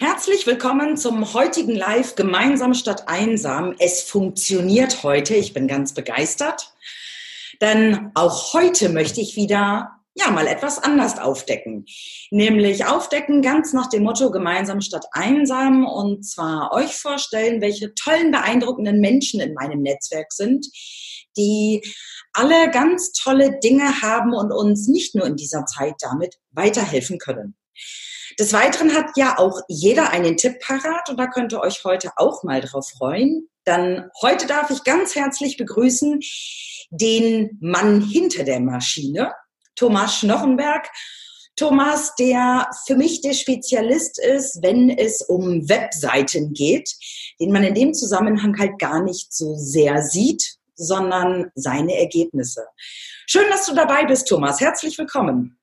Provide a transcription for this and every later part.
Herzlich willkommen zum heutigen Live Gemeinsam statt einsam. Es funktioniert heute. Ich bin ganz begeistert. Denn auch heute möchte ich wieder ja mal etwas anders aufdecken. Nämlich aufdecken ganz nach dem Motto gemeinsam statt einsam und zwar euch vorstellen, welche tollen, beeindruckenden Menschen in meinem Netzwerk sind, die alle ganz tolle Dinge haben und uns nicht nur in dieser Zeit damit weiterhelfen können. Des Weiteren hat ja auch jeder einen Tipp parat und da könnt ihr euch heute auch mal drauf freuen. Dann heute darf ich ganz herzlich begrüßen den Mann hinter der Maschine, Thomas Schnochenberg. Thomas, der für mich der Spezialist ist, wenn es um Webseiten geht, den man in dem Zusammenhang halt gar nicht so sehr sieht, sondern seine Ergebnisse. Schön, dass du dabei bist, Thomas. Herzlich willkommen.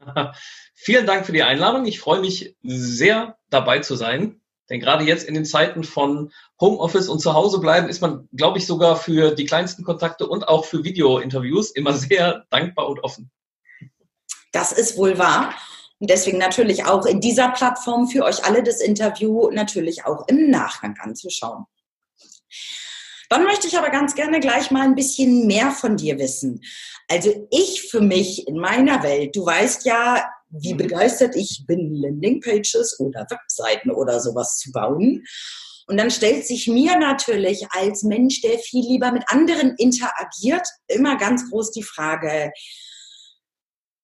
Vielen Dank für die Einladung. Ich freue mich sehr dabei zu sein. Denn gerade jetzt in den Zeiten von Homeoffice und zu Hause bleiben ist man, glaube ich, sogar für die kleinsten Kontakte und auch für Video-Interviews immer sehr dankbar und offen. Das ist wohl wahr. Und deswegen natürlich auch in dieser Plattform für euch alle das Interview natürlich auch im Nachgang anzuschauen. Dann möchte ich aber ganz gerne gleich mal ein bisschen mehr von dir wissen. Also ich für mich in meiner Welt, du weißt ja, wie mhm. begeistert ich bin, Landingpages oder Webseiten oder sowas zu bauen. Und dann stellt sich mir natürlich als Mensch, der viel lieber mit anderen interagiert, immer ganz groß die Frage,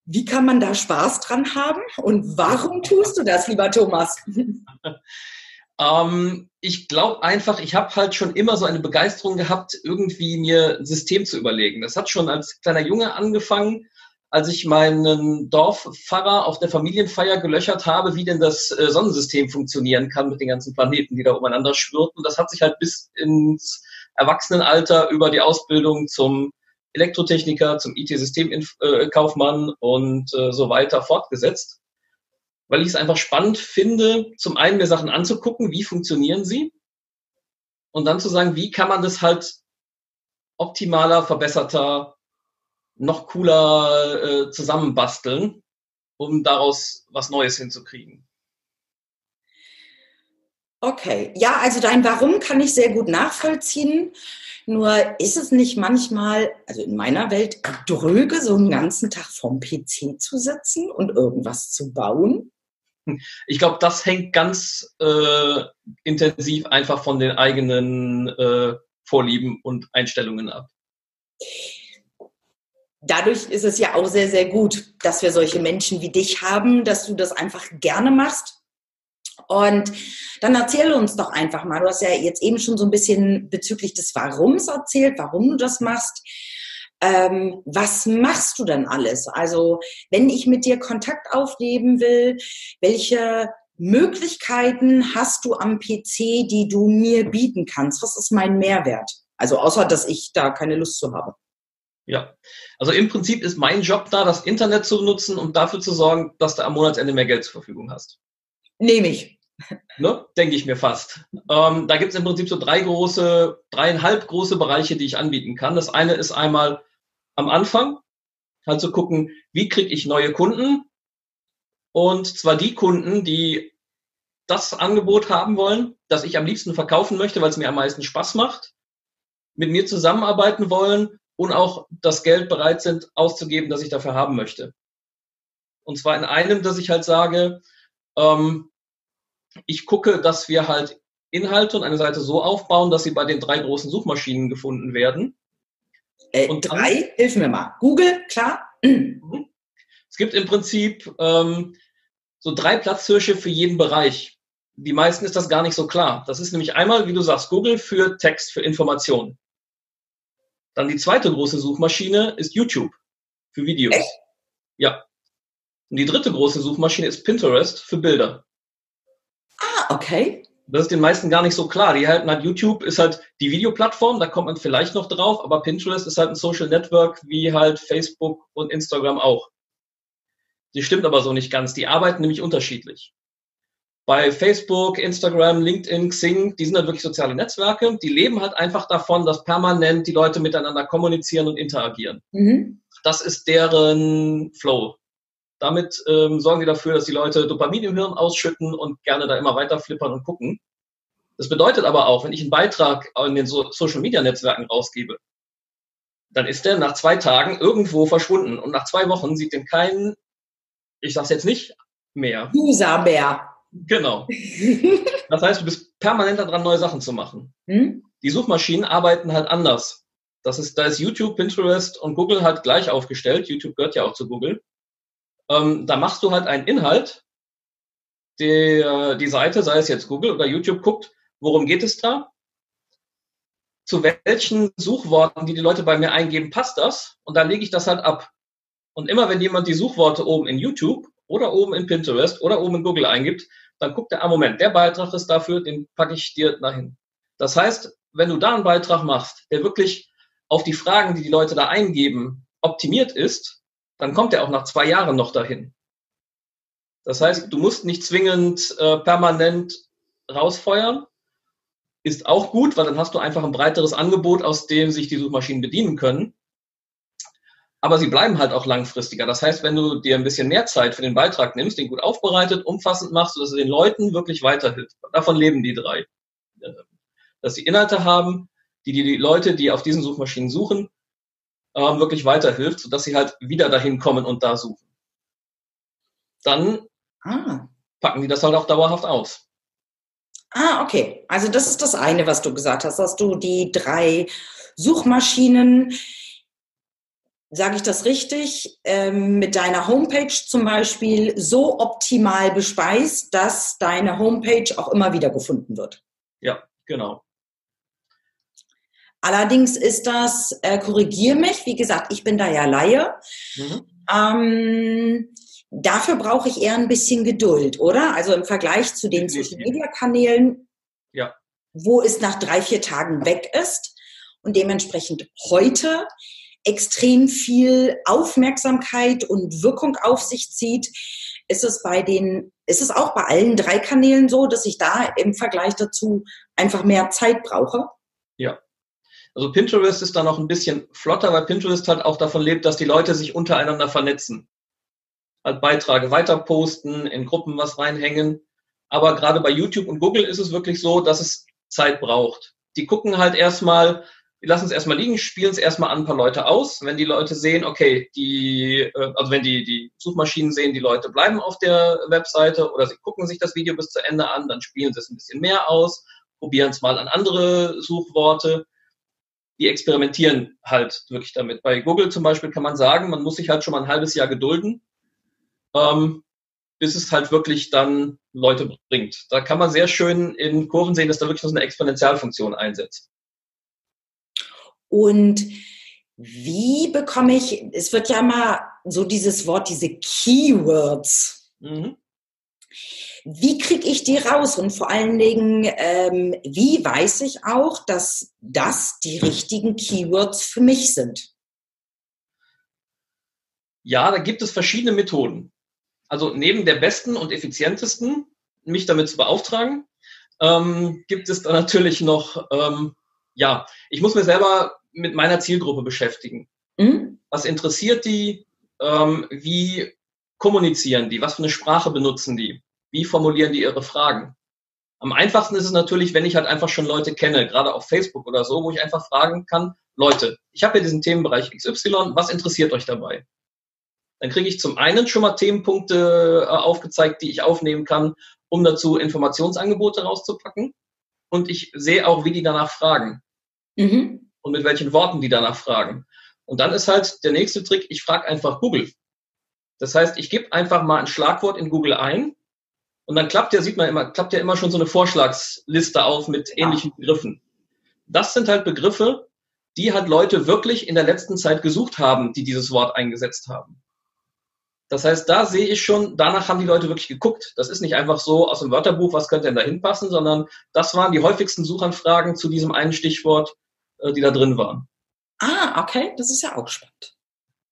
wie kann man da Spaß dran haben und warum tust du das, lieber Thomas? Ähm, ich glaube einfach, ich habe halt schon immer so eine Begeisterung gehabt, irgendwie mir ein System zu überlegen. Das hat schon als kleiner Junge angefangen, als ich meinen Dorfpfarrer auf der Familienfeier gelöchert habe, wie denn das äh, Sonnensystem funktionieren kann mit den ganzen Planeten, die da umeinander schwirrten. Und das hat sich halt bis ins Erwachsenenalter über die Ausbildung zum Elektrotechniker, zum IT-Systemkaufmann und äh, so weiter fortgesetzt weil ich es einfach spannend finde, zum einen mir Sachen anzugucken, wie funktionieren sie und dann zu sagen, wie kann man das halt optimaler, verbesserter, noch cooler äh, zusammenbasteln, um daraus was Neues hinzukriegen. Okay, ja, also dein Warum kann ich sehr gut nachvollziehen. Nur ist es nicht manchmal, also in meiner Welt, dröge, so einen ganzen Tag vom PC zu sitzen und irgendwas zu bauen? Ich glaube, das hängt ganz äh, intensiv einfach von den eigenen äh, Vorlieben und Einstellungen ab. Dadurch ist es ja auch sehr, sehr gut, dass wir solche Menschen wie dich haben, dass du das einfach gerne machst. Und dann erzähl uns doch einfach mal, du hast ja jetzt eben schon so ein bisschen bezüglich des Warums erzählt, warum du das machst ähm, was machst du denn alles? Also wenn ich mit dir Kontakt aufnehmen will, welche Möglichkeiten hast du am PC, die du mir bieten kannst? Was ist mein Mehrwert? Also außer, dass ich da keine Lust zu habe. Ja, also im Prinzip ist mein Job da, das Internet zu nutzen und dafür zu sorgen, dass du am Monatsende mehr Geld zur Verfügung hast. Nehme ich. Ne? Denke ich mir fast. Ähm, da gibt es im Prinzip so drei große, dreieinhalb große Bereiche, die ich anbieten kann. Das eine ist einmal am Anfang, halt zu gucken, wie kriege ich neue Kunden? Und zwar die Kunden, die das Angebot haben wollen, das ich am liebsten verkaufen möchte, weil es mir am meisten Spaß macht, mit mir zusammenarbeiten wollen und auch das Geld bereit sind auszugeben, das ich dafür haben möchte. Und zwar in einem, dass ich halt sage, ähm, ich gucke, dass wir halt Inhalte und eine Seite so aufbauen, dass sie bei den drei großen Suchmaschinen gefunden werden. Äh, und drei, hilf mir mal. Google, klar. Mhm. Es gibt im Prinzip ähm, so drei Platzhirsche für jeden Bereich. Die meisten ist das gar nicht so klar. Das ist nämlich einmal, wie du sagst, Google für Text, für Information. Dann die zweite große Suchmaschine ist YouTube für Videos. Echt? Ja. Und die dritte große Suchmaschine ist Pinterest für Bilder. Ah, okay. Das ist den meisten gar nicht so klar. Die halten halt YouTube ist halt die Videoplattform, da kommt man vielleicht noch drauf, aber Pinterest ist halt ein Social Network wie halt Facebook und Instagram auch. Die stimmt aber so nicht ganz. Die arbeiten nämlich unterschiedlich. Bei Facebook, Instagram, LinkedIn, Xing, die sind halt wirklich soziale Netzwerke. Die leben halt einfach davon, dass permanent die Leute miteinander kommunizieren und interagieren. Mhm. Das ist deren Flow. Damit ähm, sorgen die dafür, dass die Leute Dopamin im Hirn ausschütten und gerne da immer weiter flippern und gucken. Das bedeutet aber auch, wenn ich einen Beitrag in den so Social Media Netzwerken rausgebe, dann ist der nach zwei Tagen irgendwo verschwunden und nach zwei Wochen sieht den keinen, ich sag's jetzt nicht, mehr. User mehr. Genau. Das heißt, du bist permanent daran, neue Sachen zu machen. Hm? Die Suchmaschinen arbeiten halt anders. Das ist, da ist YouTube, Pinterest und Google halt gleich aufgestellt. YouTube gehört ja auch zu Google. Ähm, da machst du halt einen Inhalt, der, die Seite, sei es jetzt Google oder YouTube, guckt, worum geht es da? Zu welchen Suchworten, die die Leute bei mir eingeben, passt das? Und dann lege ich das halt ab. Und immer wenn jemand die Suchworte oben in YouTube oder oben in Pinterest oder oben in Google eingibt, dann guckt er, ah Moment, der Beitrag ist dafür, den packe ich dir dahin. Das heißt, wenn du da einen Beitrag machst, der wirklich auf die Fragen, die die Leute da eingeben, optimiert ist, dann kommt er auch nach zwei Jahren noch dahin. Das heißt, du musst nicht zwingend äh, permanent rausfeuern. Ist auch gut, weil dann hast du einfach ein breiteres Angebot, aus dem sich die Suchmaschinen bedienen können aber sie bleiben halt auch langfristiger. Das heißt, wenn du dir ein bisschen mehr Zeit für den Beitrag nimmst, den gut aufbereitet, umfassend machst, sodass er den Leuten wirklich weiterhilft. Davon leben die drei. Dass sie Inhalte haben, die die Leute, die auf diesen Suchmaschinen suchen, ähm, wirklich weiterhilft, sodass sie halt wieder dahin kommen und da suchen. Dann ah. packen die das halt auch dauerhaft aus. Ah, okay. Also das ist das eine, was du gesagt hast, dass du die drei Suchmaschinen sage ich das richtig, ähm, mit deiner Homepage zum Beispiel so optimal bespeist, dass deine Homepage auch immer wieder gefunden wird. Ja, genau. Allerdings ist das, äh, korrigier mich, wie gesagt, ich bin da ja Laie. Mhm. Ähm, dafür brauche ich eher ein bisschen Geduld, oder? Also im Vergleich zu den Social Media Kanälen, ja. wo es nach drei, vier Tagen weg ist und dementsprechend heute extrem viel Aufmerksamkeit und Wirkung auf sich zieht, ist es bei den, ist es auch bei allen drei Kanälen so, dass ich da im Vergleich dazu einfach mehr Zeit brauche? Also Pinterest ist da noch ein bisschen flotter, weil Pinterest halt auch davon lebt, dass die Leute sich untereinander vernetzen. Halt Beiträge weiter posten, in Gruppen was reinhängen. Aber gerade bei YouTube und Google ist es wirklich so, dass es Zeit braucht. Die gucken halt erstmal, wir lassen es erstmal liegen, spielen es erstmal an ein paar Leute aus. Wenn die Leute sehen, okay, die, äh, also wenn die, die Suchmaschinen sehen, die Leute bleiben auf der Webseite oder sie gucken sich das Video bis zu Ende an, dann spielen sie es ein bisschen mehr aus, probieren es mal an andere Suchworte. Die experimentieren halt wirklich damit. Bei Google zum Beispiel kann man sagen, man muss sich halt schon mal ein halbes Jahr gedulden, ähm, bis es halt wirklich dann Leute bringt. Da kann man sehr schön in Kurven sehen, dass da wirklich so eine Exponentialfunktion einsetzt. Und wie bekomme ich, es wird ja mal so dieses Wort, diese Keywords. Mhm. Wie kriege ich die raus? Und vor allen Dingen, ähm, wie weiß ich auch, dass das die richtigen Keywords für mich sind? Ja, da gibt es verschiedene Methoden. Also neben der besten und effizientesten, mich damit zu beauftragen, ähm, gibt es da natürlich noch ähm, ja, ich muss mir selber mit meiner Zielgruppe beschäftigen. Mhm. Was interessiert die? Ähm, wie kommunizieren die? Was für eine Sprache benutzen die? Wie formulieren die ihre Fragen? Am einfachsten ist es natürlich, wenn ich halt einfach schon Leute kenne, gerade auf Facebook oder so, wo ich einfach fragen kann, Leute, ich habe hier diesen Themenbereich XY, was interessiert euch dabei? Dann kriege ich zum einen schon mal Themenpunkte äh, aufgezeigt, die ich aufnehmen kann, um dazu Informationsangebote rauszupacken. Und ich sehe auch, wie die danach fragen. Mhm. Und mit welchen Worten die danach fragen. Und dann ist halt der nächste Trick, ich frage einfach Google. Das heißt, ich gebe einfach mal ein Schlagwort in Google ein und dann klappt ja, sieht man immer, klappt ja immer schon so eine Vorschlagsliste auf mit ähnlichen Begriffen. Das sind halt Begriffe, die halt Leute wirklich in der letzten Zeit gesucht haben, die dieses Wort eingesetzt haben. Das heißt, da sehe ich schon, danach haben die Leute wirklich geguckt. Das ist nicht einfach so aus dem Wörterbuch, was könnte denn da hinpassen, sondern das waren die häufigsten Suchanfragen zu diesem einen Stichwort, äh, die da drin waren. Ah, okay, das ist ja auch spannend.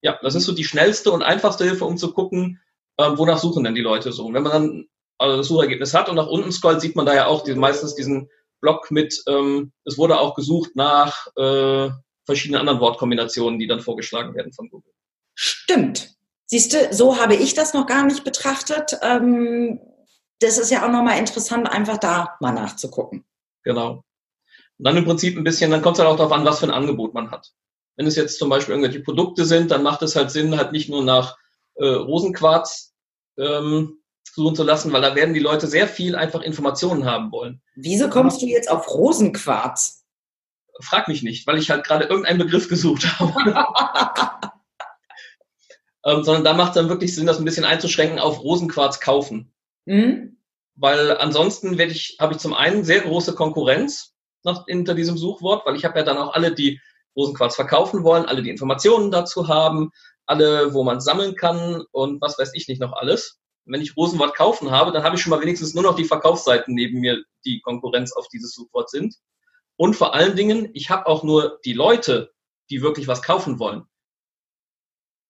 Ja, das ist so die schnellste und einfachste Hilfe, um zu gucken, ähm, wonach suchen denn die Leute so. Und wenn man dann also das Suchergebnis hat und nach unten scrollt, sieht man da ja auch die, meistens diesen Block mit, ähm, es wurde auch gesucht nach äh, verschiedenen anderen Wortkombinationen, die dann vorgeschlagen werden von Google. Stimmt. Siehst du, so habe ich das noch gar nicht betrachtet. Ähm, das ist ja auch nochmal interessant, einfach da mal nachzugucken. Genau. Und dann im Prinzip ein bisschen, dann kommt es halt auch darauf an, was für ein Angebot man hat. Wenn es jetzt zum Beispiel irgendwelche Produkte sind, dann macht es halt Sinn, halt nicht nur nach äh, Rosenquarz ähm, suchen zu lassen, weil da werden die Leute sehr viel einfach Informationen haben wollen. Wieso kommst du jetzt auf Rosenquarz? Frag mich nicht, weil ich halt gerade irgendeinen Begriff gesucht habe. ähm, sondern da macht es dann wirklich Sinn, das ein bisschen einzuschränken auf Rosenquarz kaufen. Mhm. Weil ansonsten werde ich, habe ich zum einen sehr große Konkurrenz nach, hinter diesem Suchwort, weil ich habe ja dann auch alle, die Rosenquarz verkaufen wollen, alle die Informationen dazu haben, alle, wo man sammeln kann und was weiß ich nicht noch alles. Wenn ich Rosenwort kaufen habe, dann habe ich schon mal wenigstens nur noch die Verkaufsseiten neben mir, die Konkurrenz auf dieses Suchwort sind. Und vor allen Dingen, ich habe auch nur die Leute, die wirklich was kaufen wollen.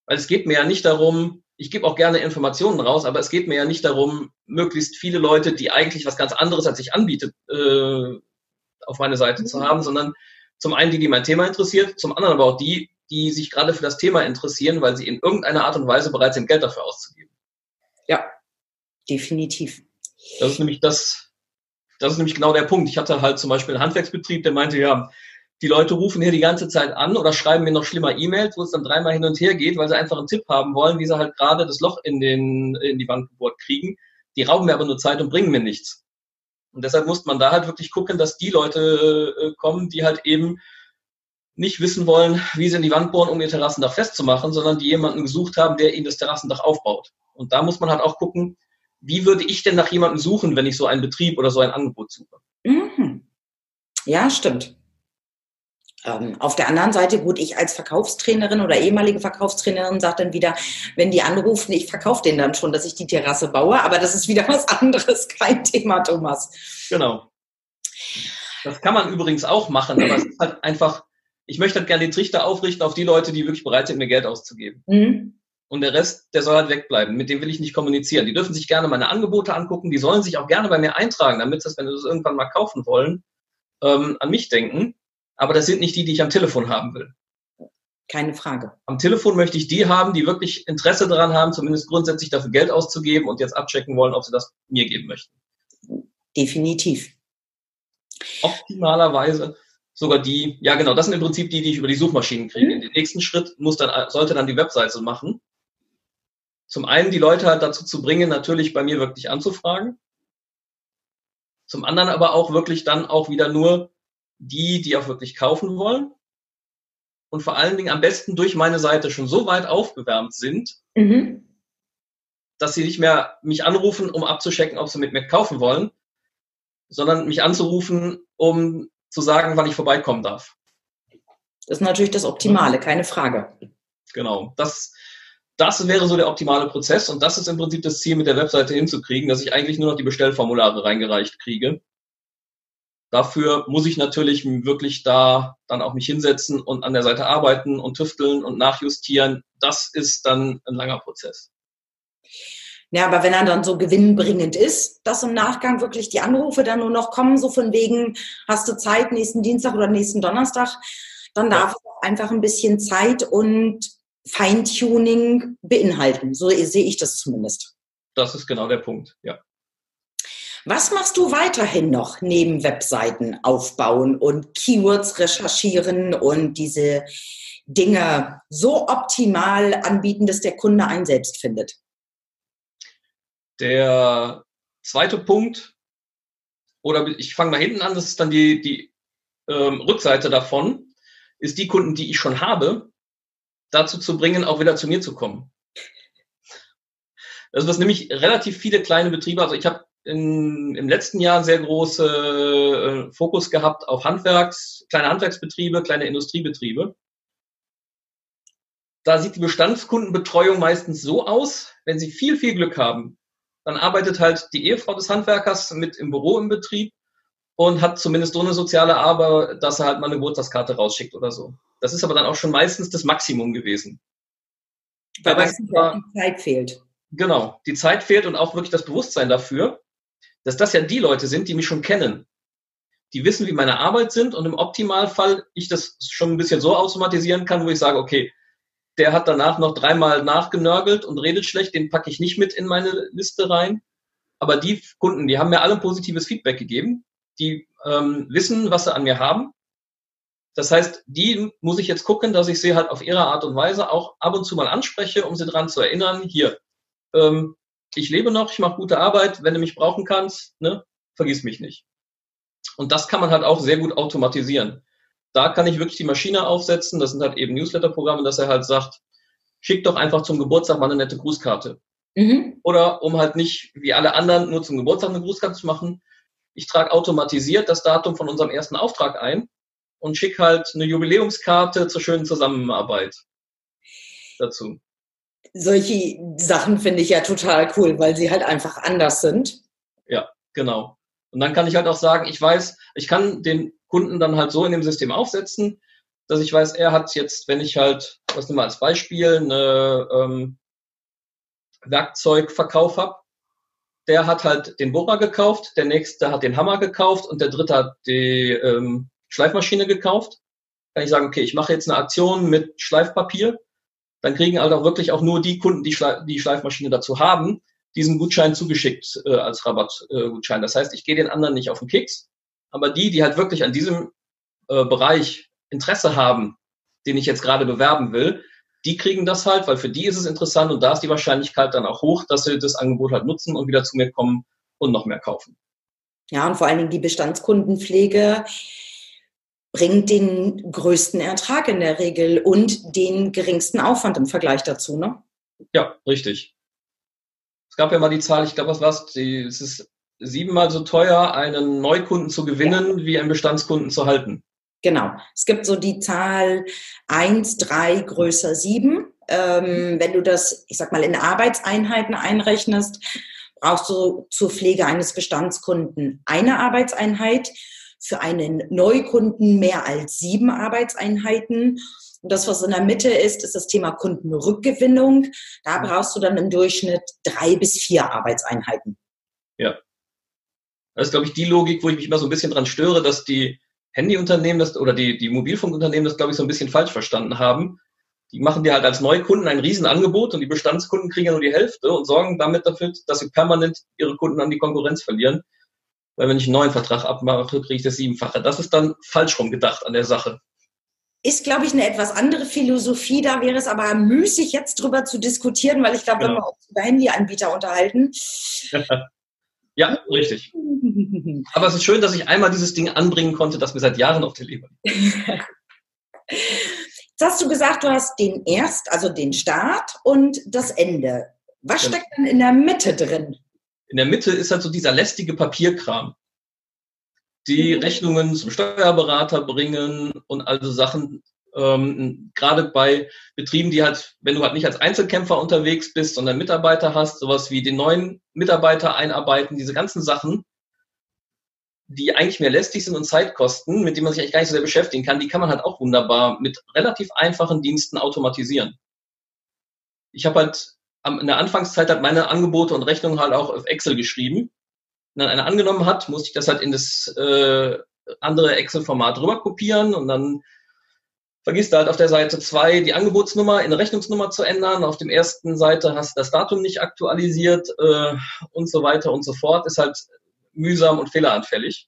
Weil es geht mir ja nicht darum, ich gebe auch gerne Informationen raus, aber es geht mir ja nicht darum, möglichst viele Leute, die eigentlich was ganz anderes als ich anbiete, äh, auf meine Seite zu haben, sondern zum einen die, die mein Thema interessiert, zum anderen aber auch die, die sich gerade für das Thema interessieren, weil sie in irgendeiner Art und Weise bereit sind, Geld dafür auszugeben. Ja, definitiv. Das ist nämlich das, das ist nämlich genau der Punkt. Ich hatte halt zum Beispiel einen Handwerksbetrieb, der meinte, ja, die Leute rufen hier die ganze Zeit an oder schreiben mir noch schlimmer E-Mails, wo es dann dreimal hin und her geht, weil sie einfach einen Tipp haben wollen, wie sie halt gerade das Loch in, den, in die Wand gebohrt kriegen. Die rauben mir aber nur Zeit und bringen mir nichts. Und deshalb muss man da halt wirklich gucken, dass die Leute äh, kommen, die halt eben nicht wissen wollen, wie sie in die Wand bohren, um ihr Terrassendach festzumachen, sondern die jemanden gesucht haben, der ihnen das Terrassendach aufbaut. Und da muss man halt auch gucken, wie würde ich denn nach jemandem suchen, wenn ich so einen Betrieb oder so ein Angebot suche? Mhm. Ja, stimmt. Ähm, auf der anderen Seite, gut, ich als Verkaufstrainerin oder ehemalige Verkaufstrainerin sage dann wieder, wenn die anrufen, ich verkaufe denen dann schon, dass ich die Terrasse baue, aber das ist wieder was anderes, kein Thema, Thomas. Genau. Das kann man übrigens auch machen, aber es ist halt einfach, ich möchte halt gerne den Trichter aufrichten auf die Leute, die wirklich bereit sind, mir Geld auszugeben. Mhm. Und der Rest, der soll halt wegbleiben. Mit dem will ich nicht kommunizieren. Die dürfen sich gerne meine Angebote angucken. Die sollen sich auch gerne bei mir eintragen, damit sie das, wenn sie das irgendwann mal kaufen wollen, ähm, an mich denken aber das sind nicht die, die ich am Telefon haben will. Keine Frage. Am Telefon möchte ich die haben, die wirklich Interesse daran haben, zumindest grundsätzlich dafür Geld auszugeben und jetzt abchecken wollen, ob sie das mir geben möchten. Definitiv. Optimalerweise sogar die, ja genau, das sind im Prinzip die, die ich über die Suchmaschinen kriege. Mhm. Den nächsten Schritt muss dann, sollte dann die Webseite machen. Zum einen die Leute halt dazu zu bringen, natürlich bei mir wirklich anzufragen. Zum anderen aber auch wirklich dann auch wieder nur die, die auch wirklich kaufen wollen und vor allen Dingen am besten durch meine Seite schon so weit aufgewärmt sind, mhm. dass sie nicht mehr mich anrufen, um abzuchecken, ob sie mit mir kaufen wollen, sondern mich anzurufen, um zu sagen, wann ich vorbeikommen darf. Das ist natürlich das Optimale, keine Frage. Genau. Das, das wäre so der optimale Prozess und das ist im Prinzip das Ziel mit der Webseite hinzukriegen, dass ich eigentlich nur noch die Bestellformulare reingereicht kriege Dafür muss ich natürlich wirklich da dann auch mich hinsetzen und an der Seite arbeiten und tüfteln und nachjustieren. Das ist dann ein langer Prozess. Ja, aber wenn er dann so gewinnbringend ist, dass im Nachgang wirklich die Anrufe dann nur noch kommen, so von wegen, hast du Zeit nächsten Dienstag oder nächsten Donnerstag, dann darf ja. es auch einfach ein bisschen Zeit und Feintuning beinhalten. So sehe ich das zumindest. Das ist genau der Punkt, ja. Was machst du weiterhin noch neben Webseiten aufbauen und Keywords recherchieren und diese Dinge so optimal anbieten, dass der Kunde einen selbst findet? Der zweite Punkt, oder ich fange mal hinten an, das ist dann die, die ähm, Rückseite davon, ist die Kunden, die ich schon habe, dazu zu bringen, auch wieder zu mir zu kommen. Das ist nämlich relativ viele kleine Betriebe, also ich habe im letzten Jahr sehr große äh, Fokus gehabt auf Handwerks, kleine Handwerksbetriebe, kleine Industriebetriebe. Da sieht die Bestandskundenbetreuung meistens so aus, wenn Sie viel, viel Glück haben, dann arbeitet halt die Ehefrau des Handwerkers mit im Büro im Betrieb und hat zumindest so eine soziale Arbeit, dass er halt mal eine Geburtstagskarte rausschickt oder so. Das ist aber dann auch schon meistens das Maximum gewesen. Weil meistens die Zeit fehlt. Genau, die Zeit fehlt und auch wirklich das Bewusstsein dafür dass das ja die Leute sind, die mich schon kennen. Die wissen, wie meine Arbeit sind und im Optimalfall ich das schon ein bisschen so automatisieren kann, wo ich sage, okay, der hat danach noch dreimal nachgenörgelt und redet schlecht, den packe ich nicht mit in meine Liste rein. Aber die Kunden, die haben mir alle positives Feedback gegeben, die ähm, wissen, was sie an mir haben. Das heißt, die muss ich jetzt gucken, dass ich sie halt auf ihre Art und Weise auch ab und zu mal anspreche, um sie daran zu erinnern, hier, ähm, ich lebe noch, ich mache gute Arbeit, wenn du mich brauchen kannst, ne, vergiss mich nicht. Und das kann man halt auch sehr gut automatisieren. Da kann ich wirklich die Maschine aufsetzen, das sind halt eben Newsletter-Programme, dass er halt sagt, schick doch einfach zum Geburtstag mal eine nette Grußkarte. Mhm. Oder um halt nicht wie alle anderen nur zum Geburtstag eine Grußkarte zu machen, ich trage automatisiert das Datum von unserem ersten Auftrag ein und schicke halt eine Jubiläumskarte zur schönen Zusammenarbeit dazu. Solche Sachen finde ich ja total cool, weil sie halt einfach anders sind. Ja, genau. Und dann kann ich halt auch sagen, ich weiß, ich kann den Kunden dann halt so in dem System aufsetzen, dass ich weiß, er hat jetzt, wenn ich halt, was nehmen wir als Beispiel, eine ähm, Werkzeugverkauf habe, der hat halt den Bohrer gekauft, der nächste hat den Hammer gekauft und der dritte hat die ähm, Schleifmaschine gekauft. Kann ich sagen, okay, ich mache jetzt eine Aktion mit Schleifpapier. Dann kriegen halt auch wirklich auch nur die Kunden, die Schleif die Schleifmaschine dazu haben, diesen Gutschein zugeschickt äh, als Rabattgutschein. Äh, das heißt, ich gehe den anderen nicht auf den Kicks, aber die, die halt wirklich an diesem äh, Bereich Interesse haben, den ich jetzt gerade bewerben will, die kriegen das halt, weil für die ist es interessant und da ist die Wahrscheinlichkeit dann auch hoch, dass sie das Angebot halt nutzen und wieder zu mir kommen und noch mehr kaufen. Ja, und vor allen Dingen die Bestandskundenpflege bringt den größten Ertrag in der Regel und den geringsten Aufwand im Vergleich dazu, ne? Ja, richtig. Es gab ja mal die Zahl, ich glaube, was war's, es ist siebenmal so teuer, einen Neukunden zu gewinnen, ja. wie einen Bestandskunden zu halten. Genau. Es gibt so die Zahl 1, 3 größer 7. Ähm, wenn du das, ich sag mal, in Arbeitseinheiten einrechnest, brauchst du zur Pflege eines Bestandskunden eine Arbeitseinheit, für einen Neukunden mehr als sieben Arbeitseinheiten. Und das, was in der Mitte ist, ist das Thema Kundenrückgewinnung. Da brauchst du dann im Durchschnitt drei bis vier Arbeitseinheiten. Ja. Das ist, glaube ich, die Logik, wo ich mich immer so ein bisschen dran störe, dass die Handyunternehmen das oder die, die Mobilfunkunternehmen das, glaube ich, so ein bisschen falsch verstanden haben. Die machen dir halt als Neukunden ein Riesenangebot und die Bestandskunden kriegen ja nur die Hälfte und sorgen damit dafür, dass sie permanent ihre Kunden an die Konkurrenz verlieren. Weil wenn ich einen neuen Vertrag abmache, kriege ich das Siebenfache. Das ist dann falsch rum gedacht an der Sache. Ist, glaube ich, eine etwas andere Philosophie. Da wäre es aber müßig, jetzt drüber zu diskutieren, weil ich glaube, genau. wenn wir uns über Handyanbieter unterhalten, Ja, richtig. Aber es ist schön, dass ich einmal dieses Ding anbringen konnte, das mir seit Jahren auf der Leber liegt. Jetzt hast du gesagt, du hast den Erst, also den Start und das Ende. Was genau. steckt denn in der Mitte drin? In der Mitte ist halt so dieser lästige Papierkram. Die mhm. Rechnungen zum Steuerberater bringen und also Sachen, ähm, gerade bei Betrieben, die halt, wenn du halt nicht als Einzelkämpfer unterwegs bist, sondern Mitarbeiter hast, sowas wie den neuen Mitarbeiter einarbeiten, diese ganzen Sachen, die eigentlich mehr lästig sind und Zeit kosten, mit denen man sich eigentlich gar nicht so sehr beschäftigen kann, die kann man halt auch wunderbar mit relativ einfachen Diensten automatisieren. Ich habe halt in der Anfangszeit halt meine Angebote und Rechnungen halt auch auf Excel geschrieben. Wenn dann einer angenommen hat, musste ich das halt in das äh, andere Excel-Format rüber kopieren und dann vergisst halt auf der Seite zwei die Angebotsnummer in Rechnungsnummer zu ändern. Auf dem ersten Seite hast du das Datum nicht aktualisiert äh, und so weiter und so fort. Ist halt mühsam und fehleranfällig.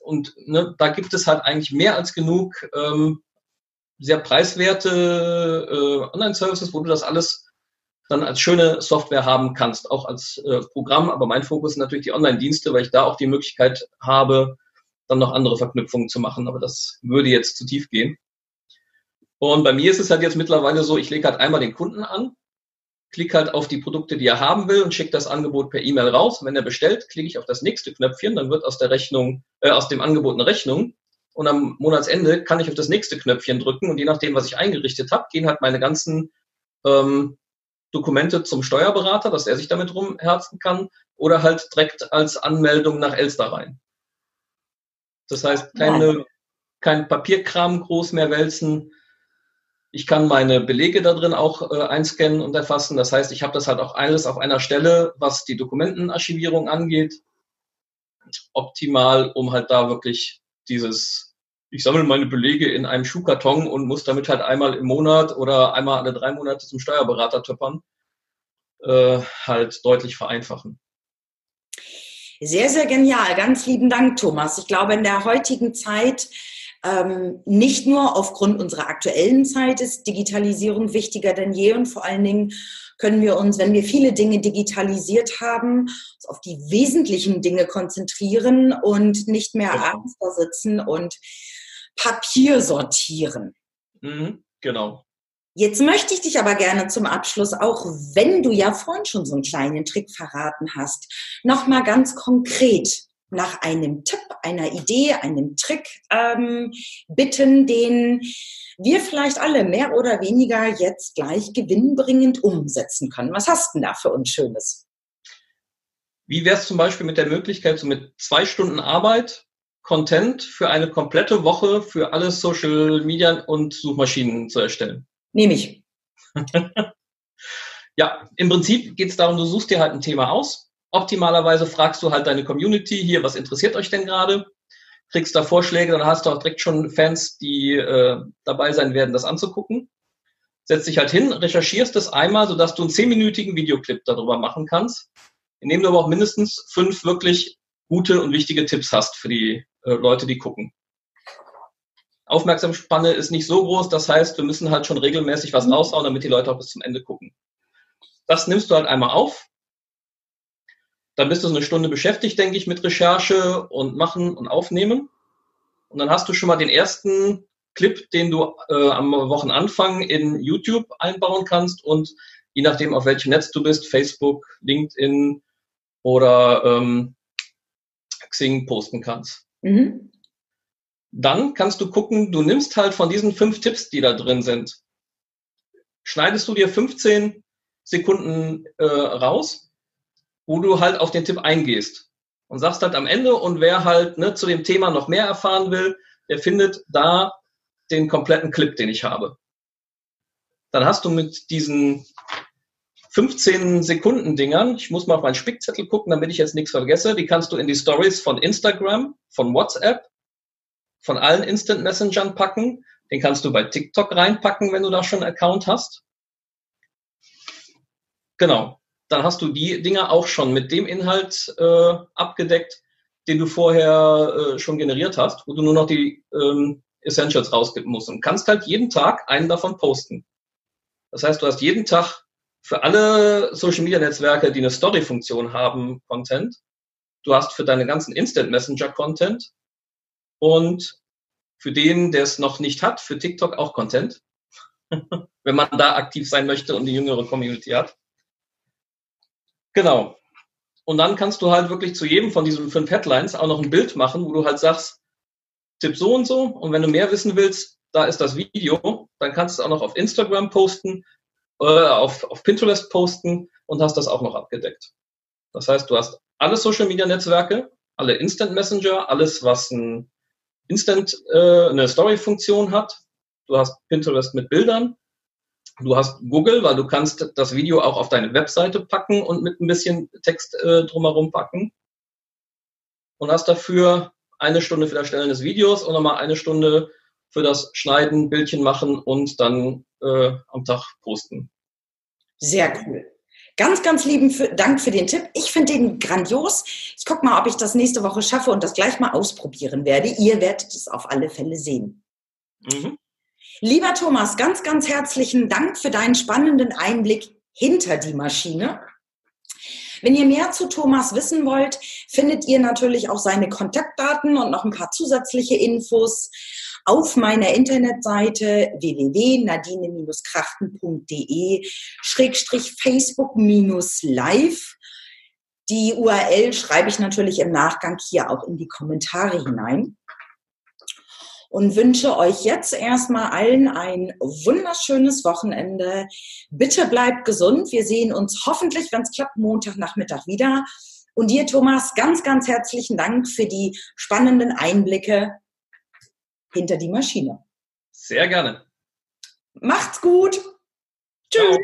Und ne, da gibt es halt eigentlich mehr als genug ähm, sehr preiswerte äh, Online-Services, wo du das alles dann als schöne Software haben kannst, auch als äh, Programm. Aber mein Fokus sind natürlich die Online-Dienste, weil ich da auch die Möglichkeit habe, dann noch andere Verknüpfungen zu machen. Aber das würde jetzt zu tief gehen. Und bei mir ist es halt jetzt mittlerweile so, ich lege halt einmal den Kunden an, klicke halt auf die Produkte, die er haben will und schicke das Angebot per E-Mail raus. wenn er bestellt, klicke ich auf das nächste Knöpfchen, dann wird aus der Rechnung, äh, aus dem Angebot eine Rechnung. Und am Monatsende kann ich auf das nächste Knöpfchen drücken und je nachdem, was ich eingerichtet habe, gehen halt meine ganzen ähm, Dokumente zum Steuerberater, dass er sich damit rumherzen kann, oder halt direkt als Anmeldung nach Elster rein. Das heißt, keine, kein Papierkram groß mehr wälzen, ich kann meine Belege da drin auch äh, einscannen und erfassen. Das heißt, ich habe das halt auch alles auf einer Stelle, was die Dokumentenarchivierung angeht, optimal, um halt da wirklich dieses ich sammle meine Belege in einem Schuhkarton und muss damit halt einmal im Monat oder einmal alle drei Monate zum Steuerberater töppern, äh, halt deutlich vereinfachen. Sehr, sehr genial. Ganz lieben Dank, Thomas. Ich glaube, in der heutigen Zeit ähm, nicht nur aufgrund unserer aktuellen Zeit ist Digitalisierung wichtiger denn je und vor allen Dingen können wir uns, wenn wir viele Dinge digitalisiert haben, auf die wesentlichen Dinge konzentrieren und nicht mehr genau. abends da sitzen und Papier sortieren. Mhm, genau. Jetzt möchte ich dich aber gerne zum Abschluss, auch wenn du ja vorhin schon so einen kleinen Trick verraten hast, nochmal ganz konkret nach einem Tipp, einer Idee, einem Trick ähm, bitten, den wir vielleicht alle mehr oder weniger jetzt gleich gewinnbringend umsetzen können. Was hast du denn da für uns Schönes? Wie wäre es zum Beispiel mit der Möglichkeit, so mit zwei Stunden Arbeit Content für eine komplette Woche für alle Social Media und Suchmaschinen zu erstellen? Nehme ich. ja, im Prinzip geht es darum, du suchst dir halt ein Thema aus. Optimalerweise fragst du halt deine Community hier, was interessiert euch denn gerade? Kriegst da Vorschläge, dann hast du auch direkt schon Fans, die äh, dabei sein werden, das anzugucken. Setz dich halt hin, recherchierst es einmal, sodass du einen zehnminütigen Videoclip darüber machen kannst, in dem du aber auch mindestens fünf wirklich gute und wichtige Tipps hast für die äh, Leute, die gucken. Aufmerksamsspanne ist nicht so groß, das heißt, wir müssen halt schon regelmäßig was raushauen, damit die Leute auch bis zum Ende gucken. Das nimmst du halt einmal auf, dann bist du so eine Stunde beschäftigt, denke ich, mit Recherche und Machen und Aufnehmen. Und dann hast du schon mal den ersten Clip, den du äh, am Wochenanfang in YouTube einbauen kannst und je nachdem, auf welchem Netz du bist, Facebook, LinkedIn oder ähm, Xing posten kannst. Mhm. Dann kannst du gucken, du nimmst halt von diesen fünf Tipps, die da drin sind, schneidest du dir 15 Sekunden äh, raus, wo du halt auf den Tipp eingehst und sagst halt am Ende und wer halt ne, zu dem Thema noch mehr erfahren will, der findet da den kompletten Clip, den ich habe. Dann hast du mit diesen 15 Sekunden Dingern, ich muss mal auf meinen Spickzettel gucken, damit ich jetzt nichts vergesse, die kannst du in die Stories von Instagram, von WhatsApp, von allen Instant Messengern packen. Den kannst du bei TikTok reinpacken, wenn du da schon einen Account hast. Genau. Dann hast du die Dinger auch schon mit dem Inhalt äh, abgedeckt, den du vorher äh, schon generiert hast, wo du nur noch die ähm, Essentials rausgeben musst und kannst halt jeden Tag einen davon posten. Das heißt, du hast jeden Tag für alle Social Media Netzwerke, die eine Story-Funktion haben, Content. Du hast für deine ganzen Instant Messenger Content und für den, der es noch nicht hat, für TikTok auch Content. Wenn man da aktiv sein möchte und die jüngere Community hat. Genau. Und dann kannst du halt wirklich zu jedem von diesen fünf Headlines auch noch ein Bild machen, wo du halt sagst, Tipp so und so. Und wenn du mehr wissen willst, da ist das Video. Dann kannst du es auch noch auf Instagram posten äh, auf, auf Pinterest posten und hast das auch noch abgedeckt. Das heißt, du hast alle Social Media Netzwerke, alle Instant Messenger, alles, was ein Instant, äh, eine Story-Funktion hat. Du hast Pinterest mit Bildern. Du hast Google, weil du kannst das Video auch auf deine Webseite packen und mit ein bisschen Text äh, drumherum packen. Und hast dafür eine Stunde für das Stellen des Videos und nochmal eine Stunde für das Schneiden, Bildchen machen und dann äh, am Tag posten. Sehr cool. Ganz, ganz lieben Dank für den Tipp. Ich finde den grandios. Ich gucke mal, ob ich das nächste Woche schaffe und das gleich mal ausprobieren werde. Ihr werdet es auf alle Fälle sehen. Mhm. Lieber Thomas, ganz, ganz herzlichen Dank für deinen spannenden Einblick hinter die Maschine. Wenn ihr mehr zu Thomas wissen wollt, findet ihr natürlich auch seine Kontaktdaten und noch ein paar zusätzliche Infos auf meiner Internetseite www.nadine-krachten.de Schrägstrich Facebook-Live. Die URL schreibe ich natürlich im Nachgang hier auch in die Kommentare hinein und wünsche euch jetzt erstmal allen ein wunderschönes Wochenende. Bitte bleibt gesund. Wir sehen uns hoffentlich, wenn es klappt, Montagnachmittag wieder. Und dir, Thomas, ganz, ganz herzlichen Dank für die spannenden Einblicke hinter die Maschine. Sehr gerne. Macht's gut. Tschüss. Ciao.